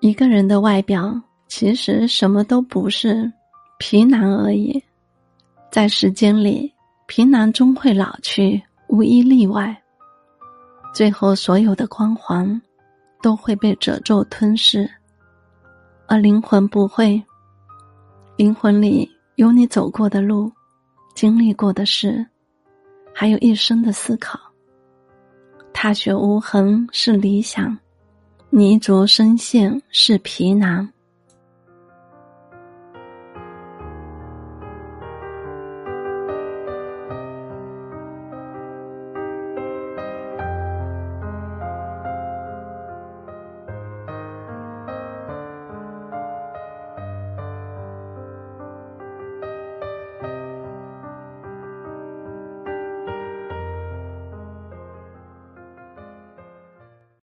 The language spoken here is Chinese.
一个人的外表其实什么都不是，皮囊而已。在时间里，皮囊终会老去，无一例外。最后，所有的光环都会被褶皱吞噬，而灵魂不会。灵魂里有你走过的路，经历过的事，还有一生的思考。踏雪无痕是理想。泥足深陷是皮囊。